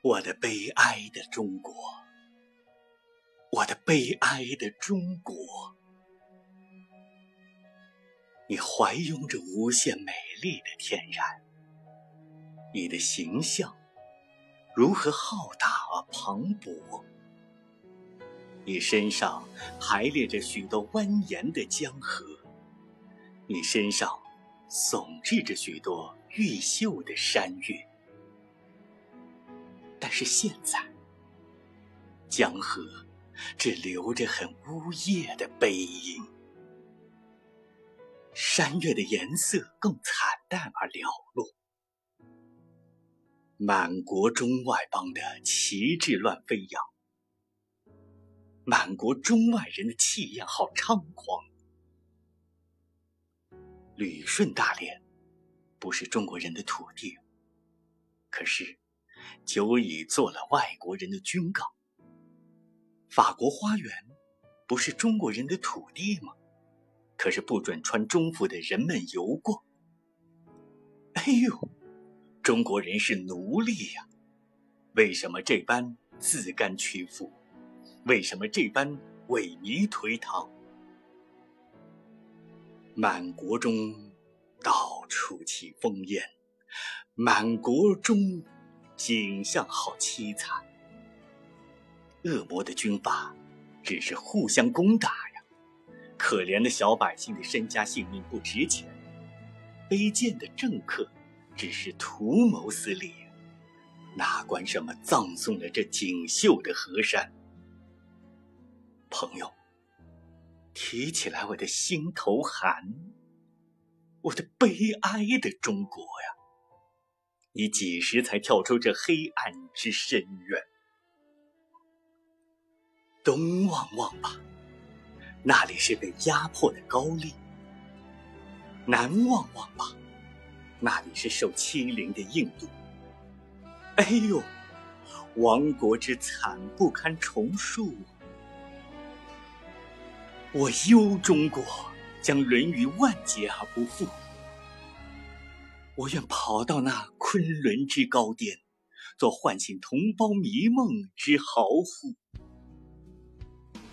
我的悲哀的中国，我的悲哀的中国，你怀拥着无限美丽的天然，你的形象如何浩大而磅礴？你身上排列着许多蜿蜒的江河，你身上耸峙着许多玉秀的山岳。但是现在，江河只留着很呜咽的悲音，山岳的颜色更惨淡而寥落，满国中外邦的旗帜乱飞扬，满国中外人的气焰好猖狂。旅顺大连不是中国人的土地，可是。久已做了外国人的军港。法国花园不是中国人的土地吗？可是不准穿中服的人们游过。哎呦，中国人是奴隶呀！为什么这般自甘屈服？为什么这般萎靡颓唐？满国中到处起烽烟，满国中。景象好凄惨，恶魔的军阀只是互相攻打呀，可怜的小百姓的身家性命不值钱，卑贱的政客只是图谋私利，哪管什么葬送了这锦绣的河山？朋友，提起来我的心头寒，我的悲哀的中国呀！你几时才跳出这黑暗之深渊？东望望吧，那里是被压迫的高丽；南望望吧，那里是受欺凌的印度。哎呦，亡国之惨不堪重述！我忧中国将沦于万劫而不复。我愿跑到那昆仑之高巅，做唤醒同胞迷梦之豪夫。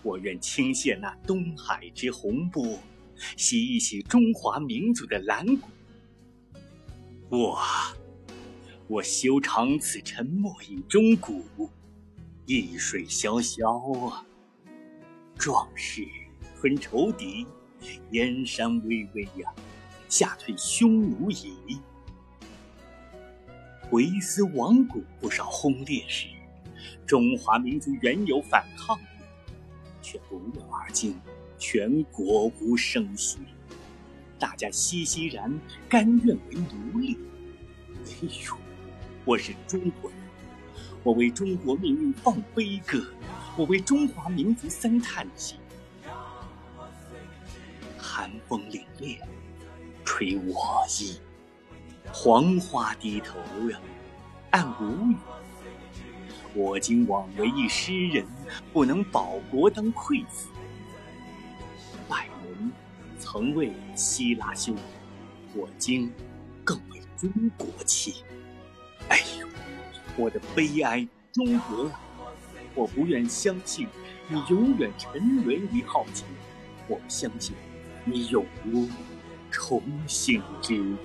我愿倾泻那东海之洪波，洗一洗中华民族的蓝骨。我，我修长此沉默饮中谷，易水萧萧啊！壮士吞仇敌，燕山巍巍呀，吓退匈奴矣。维斯亡古不少轰烈时，中华民族原有反抗力，却不料而今全国无声息，大家熙熙然甘愿为奴隶。哎呦，我是中国人，我为中国命运放悲歌，我为中华民族三叹息。寒风凛冽，吹我衣。黄花低头呀，暗无语。我今枉为一诗人，不能保国当馈子。拜伦曾为希腊修，我今更为中国弃。哎呦，我的悲哀，中国！我不愿相信你永远沉沦于好奇，我不相信你永无重新之日。